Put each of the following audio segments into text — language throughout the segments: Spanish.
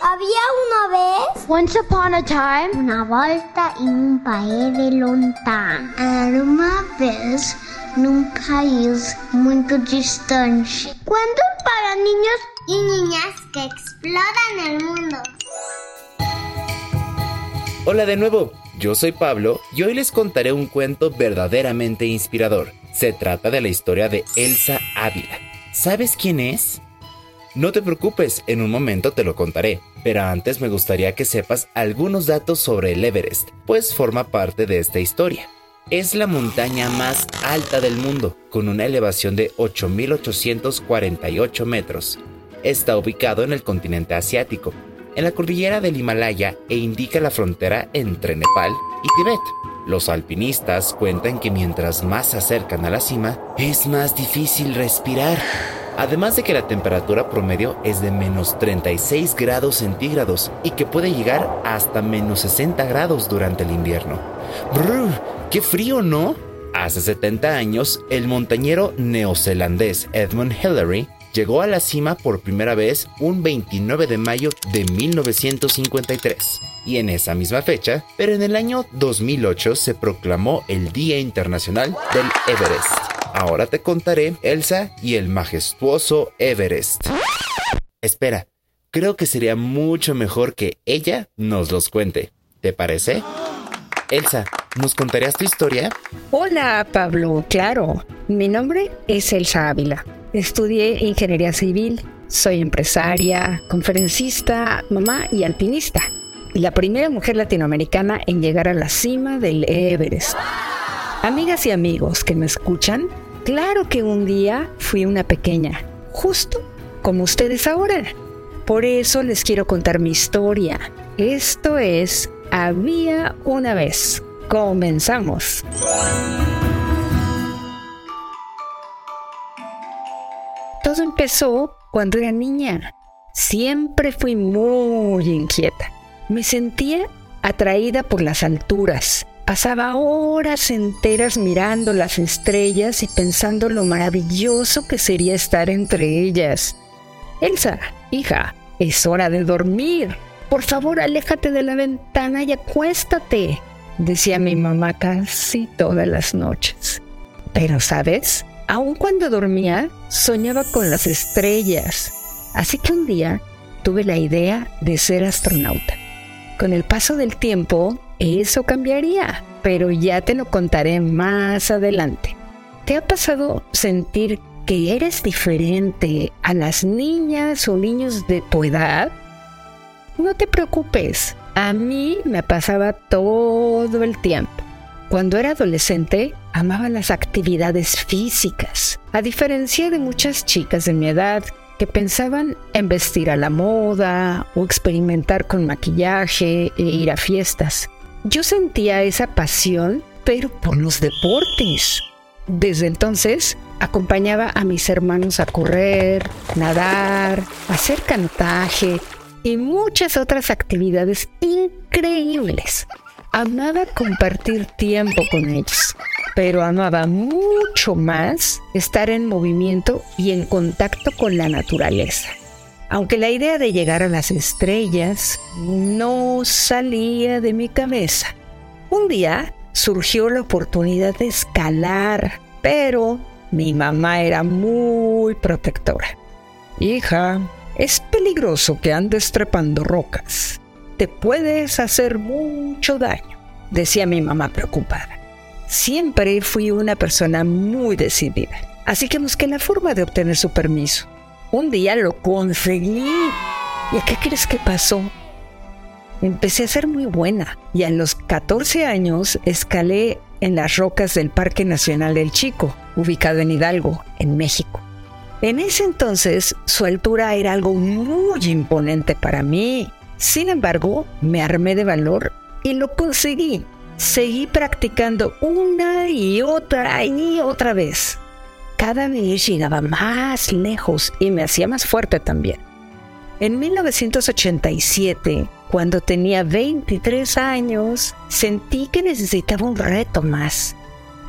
Había una vez Once upon a time, una volta en un país de lontano. Era uma vez num país muito distante. Cuentos para niños y niñas que exploran el mundo. Hola de nuevo, yo soy Pablo y hoy les contaré un cuento verdaderamente inspirador. Se trata de la historia de Elsa Ávila. ¿Sabes quién es? No te preocupes, en un momento te lo contaré, pero antes me gustaría que sepas algunos datos sobre el Everest, pues forma parte de esta historia. Es la montaña más alta del mundo, con una elevación de 8.848 metros. Está ubicado en el continente asiático, en la cordillera del Himalaya e indica la frontera entre Nepal y Tibet. Los alpinistas cuentan que mientras más se acercan a la cima, es más difícil respirar. Además de que la temperatura promedio es de menos 36 grados centígrados y que puede llegar hasta menos 60 grados durante el invierno. ¡Brr! ¡Qué frío, ¿no? Hace 70 años, el montañero neozelandés Edmund Hillary llegó a la cima por primera vez un 29 de mayo de 1953. Y en esa misma fecha, pero en el año 2008 se proclamó el Día Internacional del Everest. Ahora te contaré Elsa y el majestuoso Everest. Espera, creo que sería mucho mejor que ella nos los cuente. ¿Te parece? Elsa, ¿nos contarías tu historia? Hola Pablo, claro. Mi nombre es Elsa Ávila. Estudié ingeniería civil, soy empresaria, conferencista, mamá y alpinista. La primera mujer latinoamericana en llegar a la cima del Everest. Amigas y amigos que me escuchan, claro que un día fui una pequeña, justo como ustedes ahora. Por eso les quiero contar mi historia. Esto es Había una vez. Comenzamos. Todo empezó cuando era niña. Siempre fui muy inquieta. Me sentía atraída por las alturas. Pasaba horas enteras mirando las estrellas y pensando lo maravilloso que sería estar entre ellas. Elsa, hija, es hora de dormir. Por favor, aléjate de la ventana y acuéstate, decía mi mamá casi todas las noches. Pero, ¿sabes? Aun cuando dormía, soñaba con las estrellas. Así que un día tuve la idea de ser astronauta. Con el paso del tiempo, eso cambiaría, pero ya te lo contaré más adelante. ¿Te ha pasado sentir que eres diferente a las niñas o niños de tu edad? No te preocupes, a mí me pasaba todo el tiempo. Cuando era adolescente, amaba las actividades físicas, a diferencia de muchas chicas de mi edad que pensaban en vestir a la moda o experimentar con maquillaje e ir a fiestas. Yo sentía esa pasión, pero por los deportes. Desde entonces, acompañaba a mis hermanos a correr, nadar, hacer canotaje y muchas otras actividades increíbles. Amaba compartir tiempo con ellos, pero amaba mucho más estar en movimiento y en contacto con la naturaleza. Aunque la idea de llegar a las estrellas no salía de mi cabeza. Un día surgió la oportunidad de escalar, pero mi mamá era muy protectora. Hija, es peligroso que andes trepando rocas. Te puedes hacer mucho daño, decía mi mamá preocupada. Siempre fui una persona muy decidida, así que busqué la forma de obtener su permiso. Un día lo conseguí. ¿Y qué crees que pasó? Empecé a ser muy buena y a los 14 años escalé en las rocas del Parque Nacional del Chico, ubicado en Hidalgo, en México. En ese entonces su altura era algo muy imponente para mí. Sin embargo, me armé de valor y lo conseguí. Seguí practicando una y otra y otra vez. Cada vez llegaba más lejos y me hacía más fuerte también. En 1987, cuando tenía 23 años, sentí que necesitaba un reto más.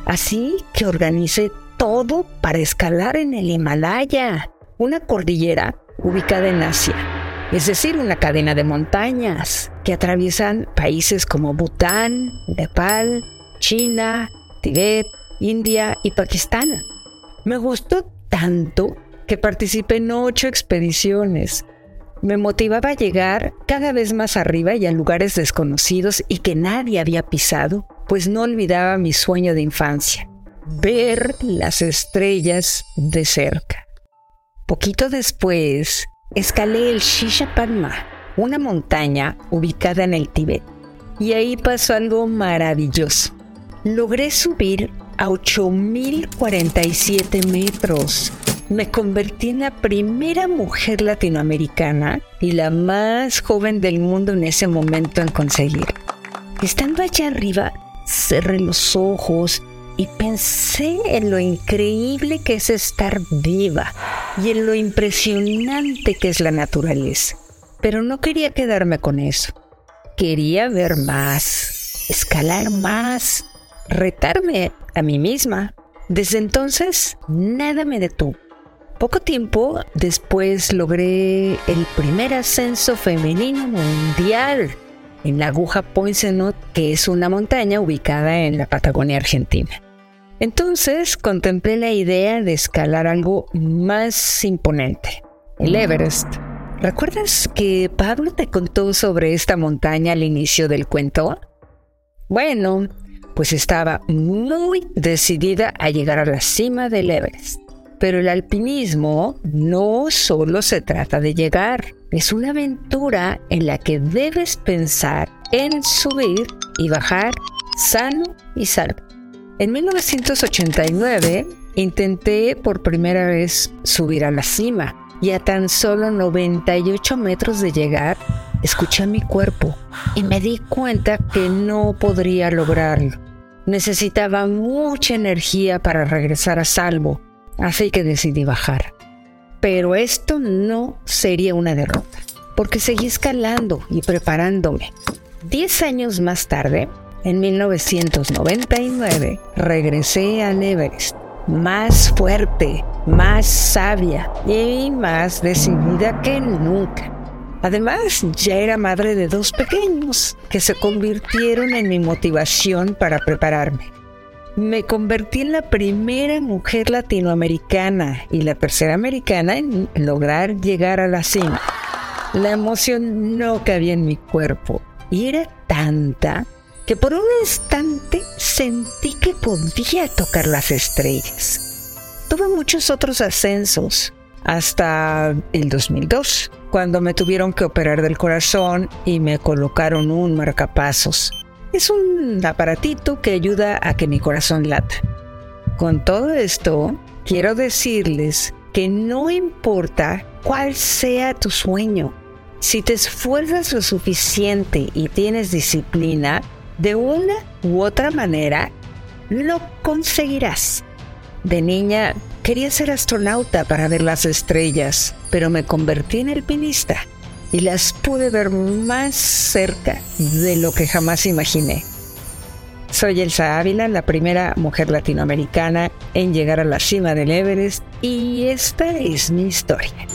Así que organicé todo para escalar en el Himalaya, una cordillera ubicada en Asia, es decir, una cadena de montañas que atraviesan países como Bután, Nepal, China, Tibet, India y Pakistán. Me gustó tanto que participé en ocho expediciones. Me motivaba a llegar cada vez más arriba y a lugares desconocidos y que nadie había pisado, pues no olvidaba mi sueño de infancia, ver las estrellas de cerca. Poquito después, escalé el Shishapangma, una montaña ubicada en el Tíbet, y ahí pasó algo maravilloso. Logré subir a 8.047 metros. Me convertí en la primera mujer latinoamericana y la más joven del mundo en ese momento en conseguir. Estando allá arriba, cerré los ojos y pensé en lo increíble que es estar viva y en lo impresionante que es la naturaleza. Pero no quería quedarme con eso. Quería ver más, escalar más, retarme a mí misma. Desde entonces, nada me detuvo. Poco tiempo después logré el primer ascenso femenino mundial en la aguja Poinsonot, que es una montaña ubicada en la Patagonia Argentina. Entonces contemplé la idea de escalar algo más imponente, el Everest. ¿Recuerdas que Pablo te contó sobre esta montaña al inicio del cuento? Bueno, pues estaba muy decidida a llegar a la cima del Everest. Pero el alpinismo no solo se trata de llegar, es una aventura en la que debes pensar en subir y bajar sano y salvo. En 1989 intenté por primera vez subir a la cima y a tan solo 98 metros de llegar escuché a mi cuerpo y me di cuenta que no podría lograrlo. Necesitaba mucha energía para regresar a salvo, así que decidí bajar. Pero esto no sería una derrota, porque seguí escalando y preparándome. Diez años más tarde, en 1999 regresé a Everest, más fuerte, más sabia y más decidida que nunca. Además, ya era madre de dos pequeños que se convirtieron en mi motivación para prepararme. Me convertí en la primera mujer latinoamericana y la tercera americana en lograr llegar a la cima. La emoción no cabía en mi cuerpo y era tanta que por un instante sentí que podía tocar las estrellas. Tuve muchos otros ascensos hasta el 2002, cuando me tuvieron que operar del corazón y me colocaron un marcapasos. Es un aparatito que ayuda a que mi corazón lata. Con todo esto, quiero decirles que no importa cuál sea tu sueño, si te esfuerzas lo suficiente y tienes disciplina, de una u otra manera, lo conseguirás. De niña quería ser astronauta para ver las estrellas, pero me convertí en alpinista y las pude ver más cerca de lo que jamás imaginé. Soy Elsa Ávila, la primera mujer latinoamericana en llegar a la cima del Everest y esta es mi historia.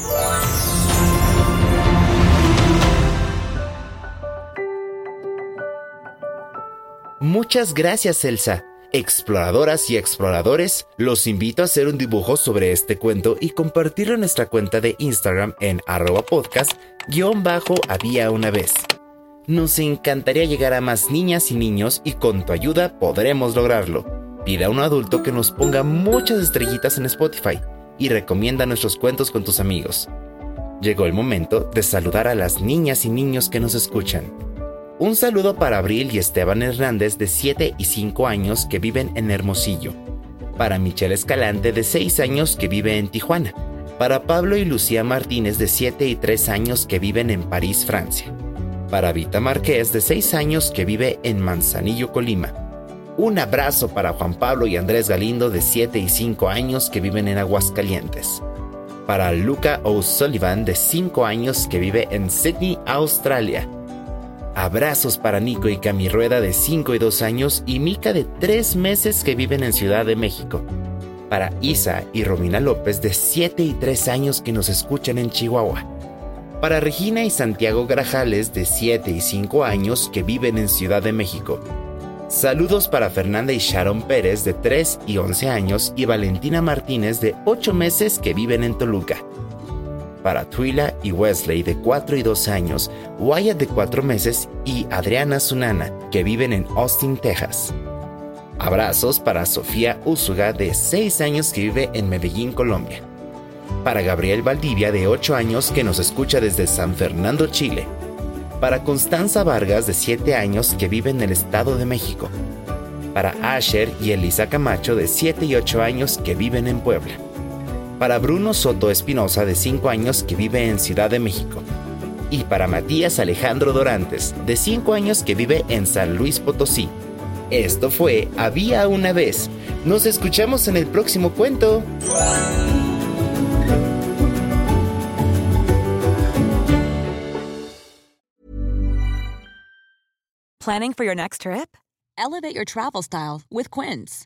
Muchas gracias, Elsa. Exploradoras y exploradores, los invito a hacer un dibujo sobre este cuento y compartirlo en nuestra cuenta de Instagram en arroba podcast guion bajo una vez. Nos encantaría llegar a más niñas y niños y con tu ayuda podremos lograrlo. Pide a un adulto que nos ponga muchas estrellitas en Spotify y recomienda nuestros cuentos con tus amigos. Llegó el momento de saludar a las niñas y niños que nos escuchan. Un saludo para Abril y Esteban Hernández de 7 y 5 años que viven en Hermosillo. Para Michelle Escalante de 6 años que vive en Tijuana. Para Pablo y Lucía Martínez de 7 y 3 años que viven en París, Francia. Para Vita Márquez de 6 años que vive en Manzanillo, Colima. Un abrazo para Juan Pablo y Andrés Galindo de 7 y 5 años que viven en Aguascalientes para Luca O'Sullivan de 5 años que vive en Sydney, Australia. Abrazos para Nico y Cami Rueda de 5 y 2 años y Mika de 3 meses que viven en Ciudad de México. Para Isa y Romina López de 7 y 3 años que nos escuchan en Chihuahua. Para Regina y Santiago Grajales de 7 y 5 años que viven en Ciudad de México. Saludos para Fernanda y Sharon Pérez de 3 y 11 años y Valentina Martínez de 8 meses que viven en Toluca. Para Twila y Wesley de 4 y 2 años, Wyatt de 4 meses y Adriana Sunana que viven en Austin, Texas. Abrazos para Sofía Úsuga de 6 años que vive en Medellín, Colombia. Para Gabriel Valdivia de 8 años que nos escucha desde San Fernando, Chile para Constanza Vargas de 7 años que vive en el Estado de México, para Asher y Elisa Camacho de 7 y 8 años que viven en Puebla, para Bruno Soto Espinosa de 5 años que vive en Ciudad de México, y para Matías Alejandro Dorantes de 5 años que vive en San Luis Potosí. Esto fue Había una vez. Nos escuchamos en el próximo cuento. Planning for your next trip? Elevate your travel style with Quince.